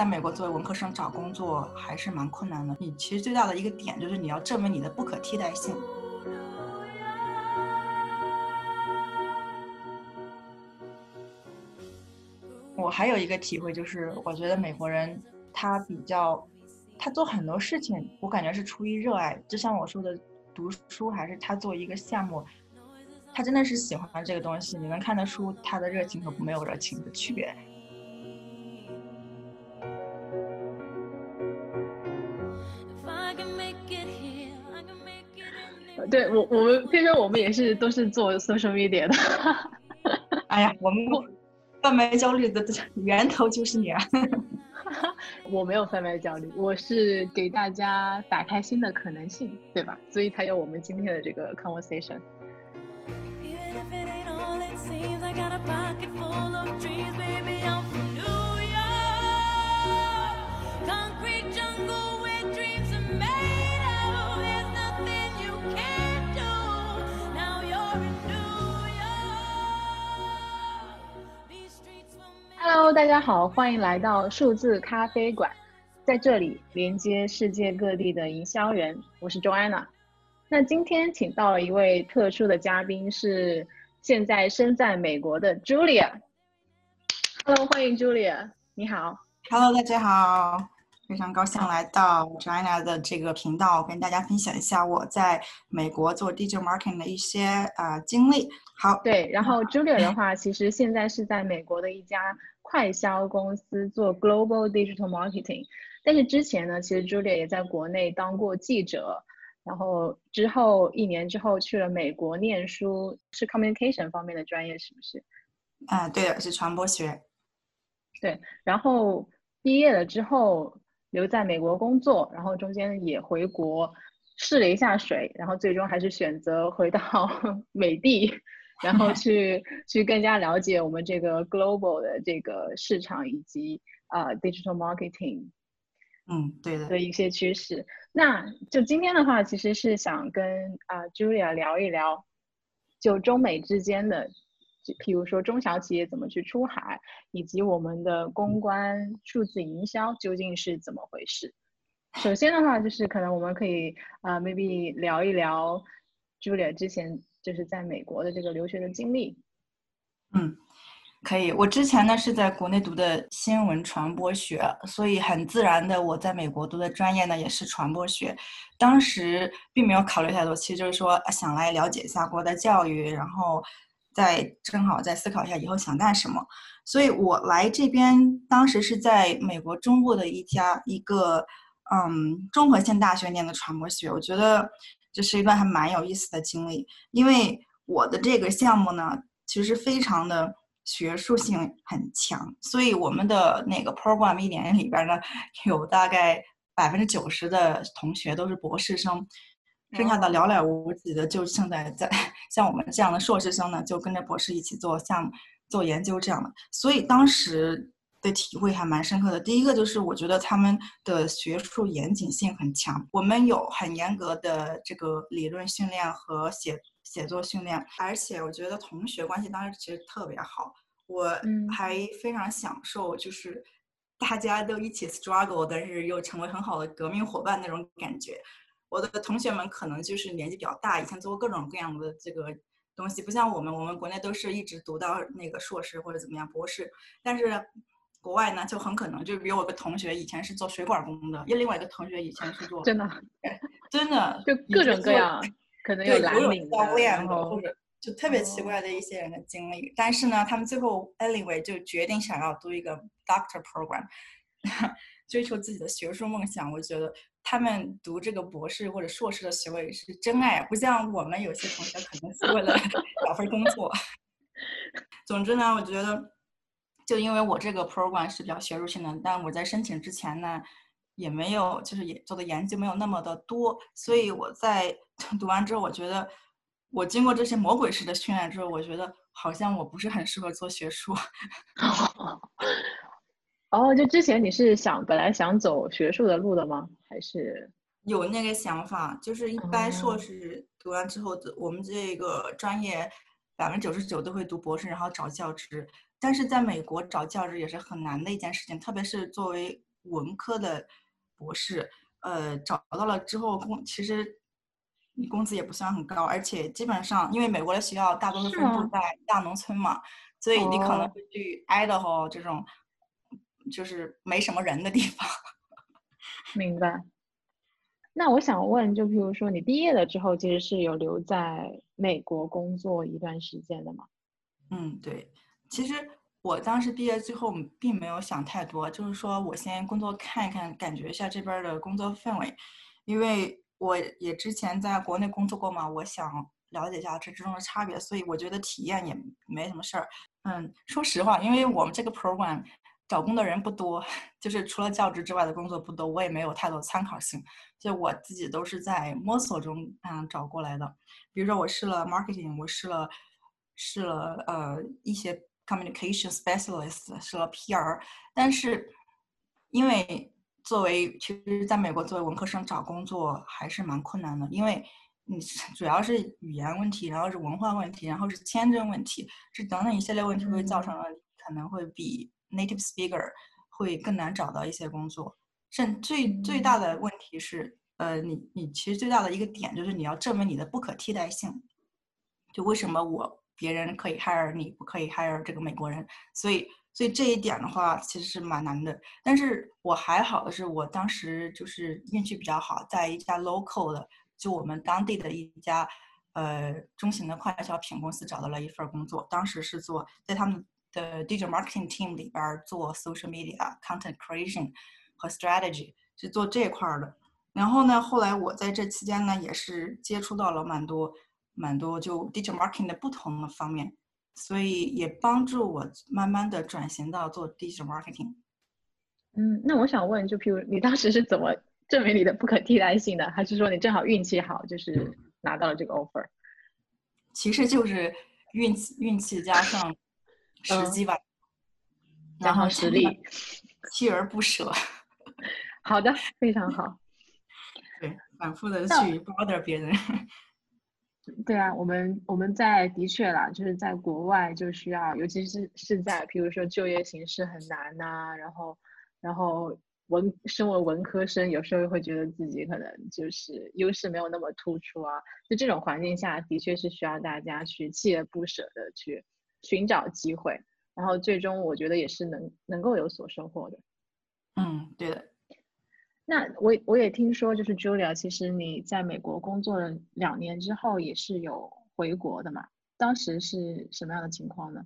在美国作为文科生找工作还是蛮困难的。你其实最大的一个点就是你要证明你的不可替代性。我还有一个体会就是，我觉得美国人他比较，他做很多事情，我感觉是出于热爱。就像我说的，读书还是他做一个项目。他真的是喜欢这个东西，你能看得出他的热情和没有热情的区别。对我，我们听说我们也是都是做 social media 的。哎呀，我们贩卖焦虑的源头就是你啊！我没有贩卖焦虑，我是给大家打开新的可能性，对吧？所以才有我们今天的这个 conversation。大家好，欢迎来到数字咖啡馆，在这里连接世界各地的营销人，我是 Joanna。那今天请到了一位特殊的嘉宾是。现在身在美国的 Julia，Hello，欢迎 Julia，你好，Hello，大家好，非常高兴来到 Joanna 的这个频道，跟大家分享一下我在美国做 digital marketing 的一些啊经历。好，对，然后 Julia 的话，其实现在是在美国的一家快销公司做 global digital marketing，但是之前呢，其实 Julia 也在国内当过记者。然后之后一年之后去了美国念书，是 communication 方面的专业，是不是？啊，对的，是传播学。对，然后毕业了之后留在美国工作，然后中间也回国试了一下水，然后最终还是选择回到 美的，然后去去更加了解我们这个 global 的这个市场以及啊 digital marketing。嗯，对的，的一些趋势。那就今天的话，其实是想跟啊 Julia 聊一聊，就中美之间的，譬如说中小企业怎么去出海，以及我们的公关、数字营销究竟是怎么回事。首先的话，就是可能我们可以啊 maybe 聊一聊 Julia 之前就是在美国的这个留学的经历。嗯。可以，我之前呢是在国内读的新闻传播学，所以很自然的我在美国读的专业呢也是传播学。当时并没有考虑太多，其实就是说想来了解一下国的教育，然后再正好再思考一下以后想干什么。所以我来这边当时是在美国中部的一家一个嗯综合性大学念的传播学，我觉得这是一段还蛮有意思的经历，因为我的这个项目呢其实非常的。学术性很强，所以我们的那个 program 一年里边呢，有大概百分之九十的同学都是博士生，剩下的寥寥无几的就现在在 像我们这样的硕士生呢，就跟着博士一起做项目、做研究这样的。所以当时的体会还蛮深刻的。第一个就是我觉得他们的学术严谨性很强，我们有很严格的这个理论训练和写。写作训练，而且我觉得同学关系当时其实特别好，我还非常享受，就是大家都一起 struggle，但是又成为很好的革命伙伴那种感觉。我的同学们可能就是年纪比较大，以前做过各种各样的这个东西，不像我们，我们国内都是一直读到那个硕士或者怎么样博士，但是国外呢就很可能，就比如我个同学以前是做水管工的，又另外一个同学以前是做真的，真的就各种各样。可能有蓝领教练的，或者就特别奇怪的一些人的经历，但是呢，他们最后 anyway 就决定想要读一个 doctor program，追求自己的学术梦想。我觉得他们读这个博士或者硕士的学位是真爱，不像我们有些同学可能是为了 找份工作。总之呢，我觉得就因为我这个 program 是比较学术性的，但我在申请之前呢。也没有，就是也做的研究没有那么的多，所以我在 读完之后，我觉得我经过这些魔鬼式的训练之后，我觉得好像我不是很适合做学术。哦，就之前你是想本来想走学术的路的吗？还是有那个想法？就是一般硕士读完之后，我们这个专业百分之九十九都会读博士，然后找教职。但是在美国找教职也是很难的一件事情，特别是作为文科的博士，呃，找到了之后工其实你工资也不算很高，而且基本上因为美国的学校大多数分布在大农村嘛，所以你可能会去 Idaho 这种就是没什么人的地方。明白。那我想问，就比如说你毕业了之后，其实是有留在美国工作一段时间的吗？嗯，对。其实我当时毕业之后并没有想太多，就是说我先工作看一看，感觉一下这边的工作氛围，因为我也之前在国内工作过嘛，我想了解一下这之中的差别，所以我觉得体验也没什么事儿。嗯，说实话，因为我们这个 program。找工的人不多，就是除了教职之外的工作不多，我也没有太多参考性，就我自己都是在摸索中嗯找过来的。比如说我试了 marketing，我试了试了呃一些 communication specialist，试了 PR，但是因为作为其实在美国作为文科生找工作还是蛮困难的，因为你主要是语言问题，然后是文化问题，然后是签证问题，这等等一系列问题会造成了可能会比。Native speaker 会更难找到一些工作，甚最最大的问题是，呃，你你其实最大的一个点就是你要证明你的不可替代性，就为什么我别人可以 hire 你不可以 hire 这个美国人，所以所以这一点的话其实是蛮难的。但是我还好的是我当时就是运气比较好，在一家 local 的就我们当地的一家呃中型的快消品公司找到了一份工作，当时是做在他们。的 digital marketing team 里边做 social media content creation 和 strategy 是做这块的。然后呢，后来我在这期间呢，也是接触到了蛮多蛮多就 digital marketing 的不同的方面，所以也帮助我慢慢的转型到做 digital marketing。嗯，那我想问，就譬如你当时是怎么证明你的不可替代性的？还是说你正好运气好，就是拿到了这个 offer？其实就是运气，运气加上。时机吧，然后实力，锲而不舍。好的，非常好。对，反复的去 bother 别人。对啊，我们我们在的确啦，就是在国外就需要，尤其是是在，比如说就业形势很难呐，然后然后文身为文科生，有时候会觉得自己可能就是优势没有那么突出啊。就这种环境下的确是需要大家去锲而不舍的去。寻找机会，然后最终我觉得也是能能够有所收获的。嗯，对的。那我我也听说，就是 Julia，其实你在美国工作了两年之后，也是有回国的嘛？当时是什么样的情况呢？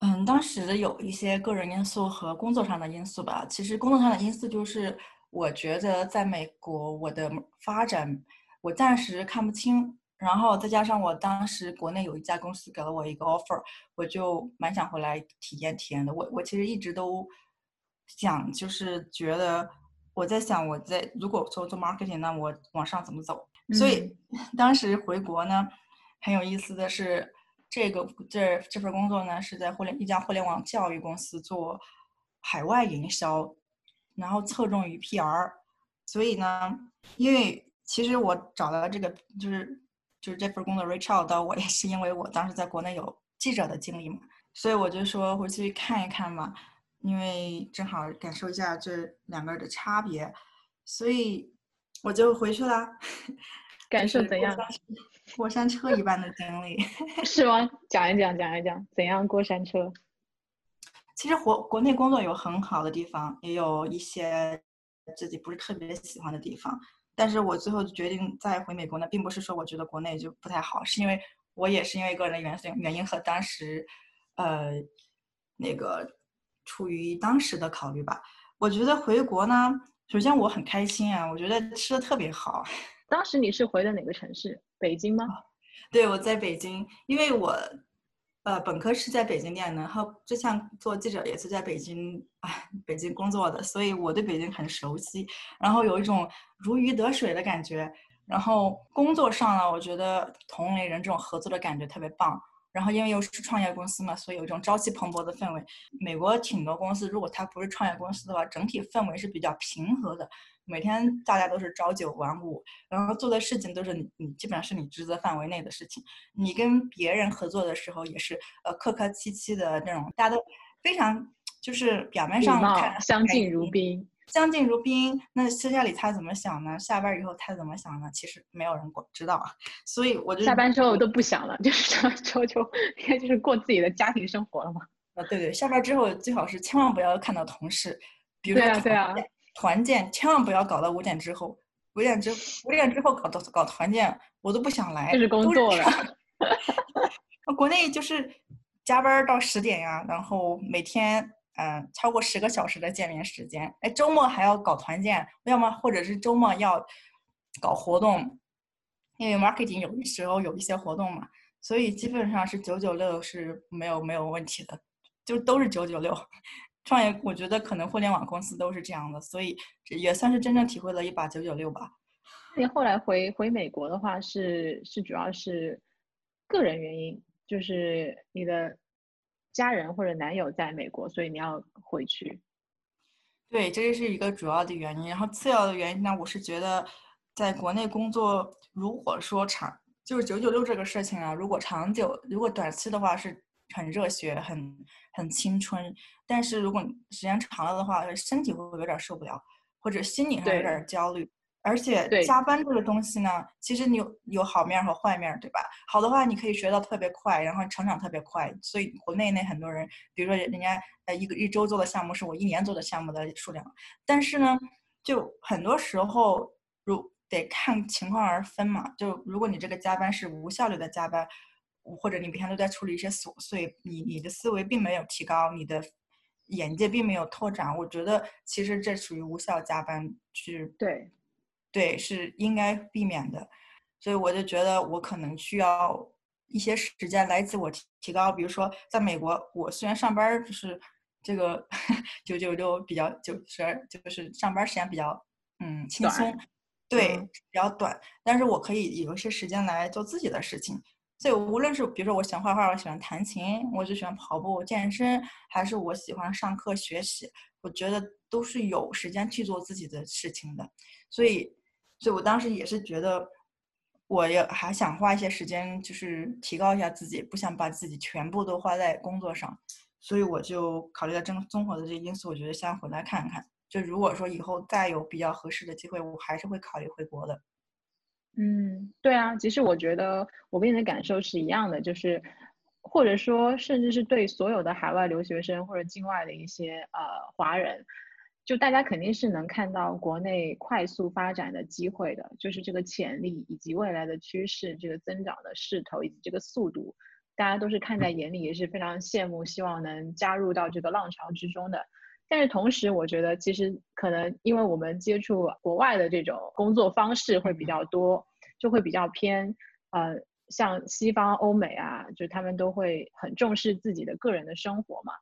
嗯，当时有一些个人因素和工作上的因素吧。其实工作上的因素就是，我觉得在美国我的发展，我暂时看不清。然后再加上我当时国内有一家公司给了我一个 offer，我就蛮想回来体验体验的。我我其实一直都想，就是觉得我在想，我在如果做做 marketing，那我往上怎么走？所以 当时回国呢，很有意思的是，这个这这份工作呢是在互联一家互联网教育公司做海外营销，然后侧重于 PR。所以呢，因为其实我找到这个就是。就是这份工作 reach out 到我也是因为我当时在国内有记者的经历嘛，所以我就说回去看一看嘛，因为正好感受一下这两个的差别，所以我就回去了。感受怎样？过山车一般的经历 是吗？讲一讲，讲一讲，怎样过山车？其实国国内工作有很好的地方，也有一些自己不是特别喜欢的地方。但是我最后决定再回美国呢，并不是说我觉得国内就不太好，是因为我也是因为个人的原因原因和当时，呃，那个出于当时的考虑吧。我觉得回国呢，首先我很开心啊，我觉得吃的特别好。当时你是回的哪个城市？北京吗？对，我在北京，因为我。呃，本科是在北京念的，然后之前做记者也是在北京，哎，北京工作的，所以我对北京很熟悉，然后有一种如鱼得水的感觉。然后工作上呢，我觉得同龄人这种合作的感觉特别棒。然后因为又是创业公司嘛，所以有一种朝气蓬勃的氛围。美国挺多公司，如果它不是创业公司的话，整体氛围是比较平和的。每天大家都是朝九晚五，然后做的事情都是你你基本上是你职责范围内的事情。你跟别人合作的时候也是呃客客气气的那种，大家都非常就是表面上看相敬如宾，相敬如宾。那私下里他怎么想呢？下班以后他怎么想呢？其实没有人管知道啊。所以我就下班之后都不想了，就是下班之后就应该就是过自己的家庭生活了嘛。啊，对对，下班之后最好是千万不要看到同事，比如说团建，团建千万不要搞到五点之后，五点之五点之后搞到搞团建，我都不想来。这是工作了。国内就是加班到十点呀，然后每天嗯超过十个小时的见面时间，哎周末还要搞团建，要么或者是周末要搞活动，因为 marketing 有的时候有一些活动嘛，所以基本上是九九六是没有没有问题的，就都是九九六。创业我觉得可能互联网公司都是这样的，所以也算是真正体会了一把九九六吧。你后来回回美国的话，是是主要是个人原因。就是你的家人或者男友在美国，所以你要回去。对，这是一个主要的原因。然后次要的原因呢，我是觉得在国内工作，如果说长就是九九六这个事情啊，如果长久，如果短期的话是很热血、很很青春，但是如果时间长了的话，身体会有点受不了，或者心理还有点焦虑。而且加班这个东西呢，其实你有有好面和坏面，对吧？好的话，你可以学到特别快，然后成长特别快。所以国内那很多人，比如说人家呃一个一周做的项目是我一年做的项目的数量。但是呢，就很多时候如得看情况而分嘛。就如果你这个加班是无效率的加班，或者你每天都在处理一些琐碎，你你的思维并没有提高，你的眼界并没有拓展，我觉得其实这属于无效加班，是对。对，是应该避免的，所以我就觉得我可能需要一些时间来自我提提高。比如说，在美国，我虽然上班就是这个九九六比较就是就是上班时间比较嗯轻松，对比较短，但是我可以有一些时间来做自己的事情。所以无论是比如说我喜欢画画，我喜欢弹琴，我就喜欢跑步健身，还是我喜欢上课学习，我觉得都是有时间去做自己的事情的，所以。所以我当时也是觉得，我也还想花一些时间，就是提高一下自己，不想把自己全部都花在工作上。所以我就考虑到综综合的这些因素，我觉得先回来看看。就如果说以后再有比较合适的机会，我还是会考虑回国的。嗯，对啊，其实我觉得我跟你的感受是一样的，就是或者说甚至是对所有的海外留学生或者境外的一些呃华人。就大家肯定是能看到国内快速发展的机会的，就是这个潜力以及未来的趋势，这个增长的势头以及这个速度，大家都是看在眼里，也是非常羡慕，希望能加入到这个浪潮之中的。但是同时，我觉得其实可能因为我们接触国外的这种工作方式会比较多，就会比较偏呃，像西方欧美啊，就他们都会很重视自己的个人的生活嘛。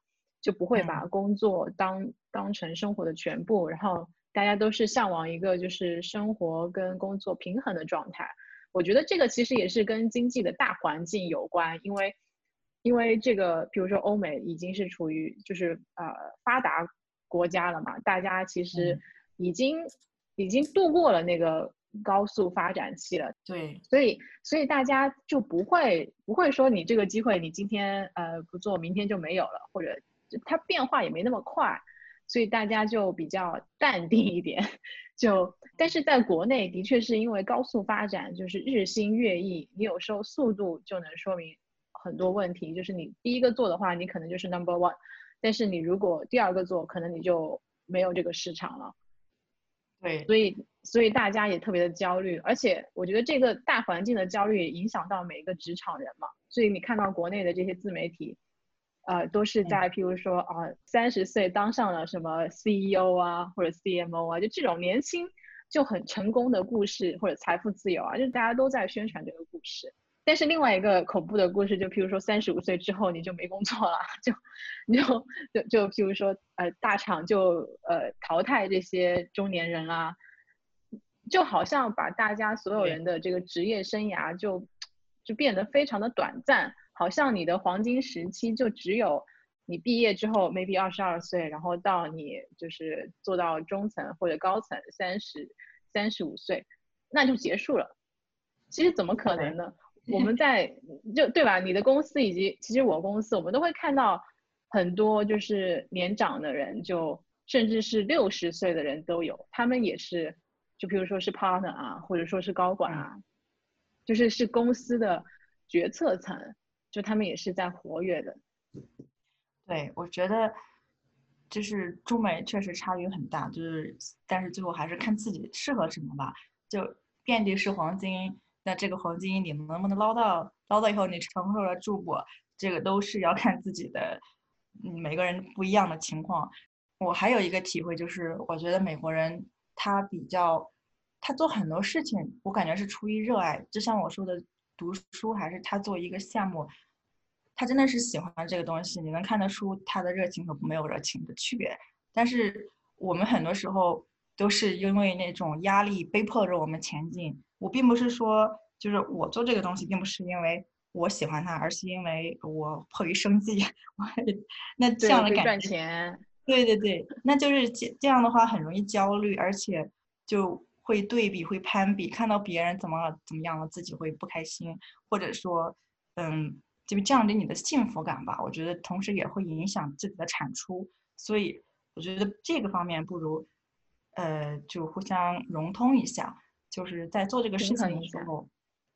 就不会把工作当当成生活的全部，然后大家都是向往一个就是生活跟工作平衡的状态。我觉得这个其实也是跟经济的大环境有关，因为因为这个，比如说欧美已经是处于就是呃发达国家了嘛，大家其实已经已经度过了那个高速发展期了。对，所以所以大家就不会不会说你这个机会你今天呃不做，明天就没有了，或者。它变化也没那么快，所以大家就比较淡定一点。就但是在国内，的确是因为高速发展，就是日新月异，你有时候速度就能说明很多问题。就是你第一个做的话，你可能就是 number one，但是你如果第二个做，可能你就没有这个市场了。对，所以所以大家也特别的焦虑，而且我觉得这个大环境的焦虑也影响到每一个职场人嘛。所以你看到国内的这些自媒体。呃，都是在譬如说啊，三十岁当上了什么 CEO 啊，或者 CMO 啊，就这种年轻就很成功的故事，或者财富自由啊，就大家都在宣传这个故事。但是另外一个恐怖的故事，就譬如说三十五岁之后你就没工作了，就你就就就譬如说呃，大厂就呃淘汰这些中年人啊，就好像把大家所有人的这个职业生涯就就变得非常的短暂。好像你的黄金时期就只有你毕业之后，maybe 二十二岁，然后到你就是做到中层或者高层三十三十五岁，那就结束了。其实怎么可能呢？我们在就对吧？你的公司以及其实我公司，我们都会看到很多就是年长的人，就甚至是六十岁的人都有，他们也是，就比如说是 partner 啊，或者说是高管啊，就是是公司的决策层，就他们也是在活跃的。对，我觉得就是中美确实差距很大，就是但是最后还是看自己适合什么吧。就遍地是黄金，那这个黄金你能不能捞到？捞到以后你承受得住不？这个都是要看自己的。嗯，每个人不一样的情况，我还有一个体会就是，我觉得美国人他比较，他做很多事情，我感觉是出于热爱。就像我说的，读书还是他做一个项目，他真的是喜欢这个东西，你能看得出他的热情和没有热情的区别。但是我们很多时候都是因为那种压力被迫着我们前进。我并不是说，就是我做这个东西，并不是因为。我喜欢它，而是因为我迫于生计。我那这样的感觉，对对对，那就是这这样的话很容易焦虑，而且就会对比、会攀比，看到别人怎么怎么样了，自己会不开心，或者说，嗯，就降低你的幸福感吧。我觉得同时也会影响自己的产出，所以我觉得这个方面不如，呃，就互相融通一下，就是在做这个事情的时候，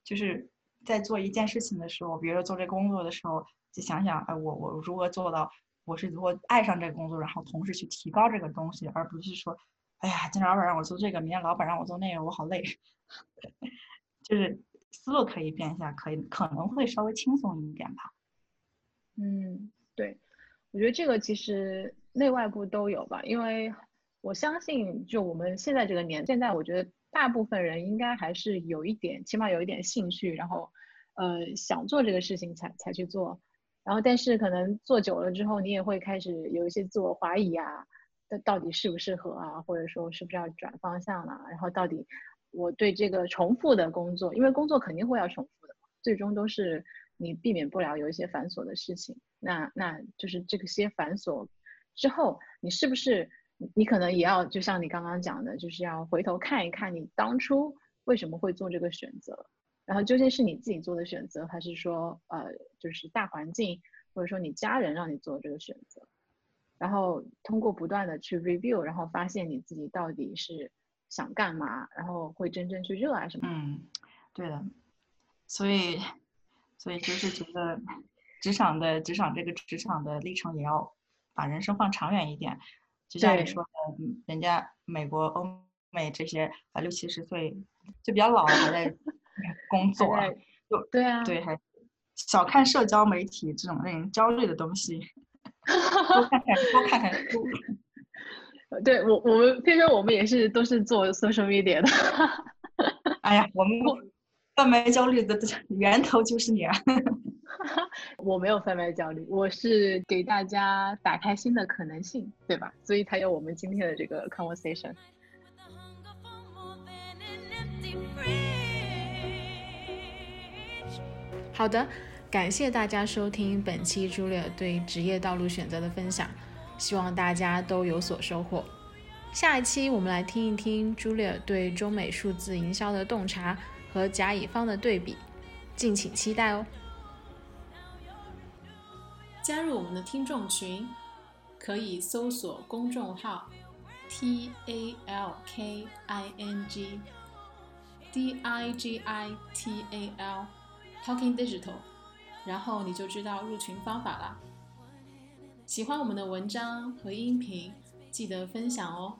就是。在做一件事情的时候，比如说做这工作的时候，就想想，哎，我我如何做到，我是如何爱上这个工作，然后同时去提高这个东西，而不是说，哎呀，今天老板让我做这个，明天老板让我做那个，我好累。就是思路可以变一下，可以可能会稍微轻松一点吧。嗯，对，我觉得这个其实内外部都有吧，因为我相信，就我们现在这个年，现在我觉得。大部分人应该还是有一点，起码有一点兴趣，然后，呃，想做这个事情才才去做，然后但是可能做久了之后，你也会开始有一些自我怀疑啊，这到底适不适合啊，或者说是不是要转方向了？然后到底我对这个重复的工作，因为工作肯定会要重复的，最终都是你避免不了有一些繁琐的事情，那那就是这些繁琐之后，你是不是？你可能也要，就像你刚刚讲的，就是要回头看一看你当初为什么会做这个选择，然后究竟是你自己做的选择，还是说呃，就是大环境或者说你家人让你做这个选择，然后通过不断的去 review，然后发现你自己到底是想干嘛，然后会真正去热爱什么。嗯，对的，所以所以就是觉得职场的职场这个职场的历程也要把人生放长远一点。就像你说的，人家美国、欧美这些啊六七十岁就比较老了还在 工作，就对啊，对，还小看社交媒体这种令人焦虑的东西，多看看多看看书。对我，我们听说我们也是都是做 social media 的。哎呀，我们贩卖焦虑的源头就是你啊。我没有贩卖焦虑，我是给大家打开新的可能性，对吧？所以才有我们今天的这个 conversation。好的，感谢大家收听本期 Julia 对职业道路选择的分享，希望大家都有所收获。下一期我们来听一听 Julia 对中美数字营销的洞察和甲乙方的对比，敬请期待哦。加入我们的听众群，可以搜索公众号 T A L K I N G D I G I T A L Talking Digital，然后你就知道入群方法啦。喜欢我们的文章和音频，记得分享哦。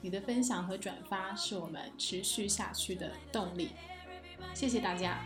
你的分享和转发是我们持续下去的动力。谢谢大家。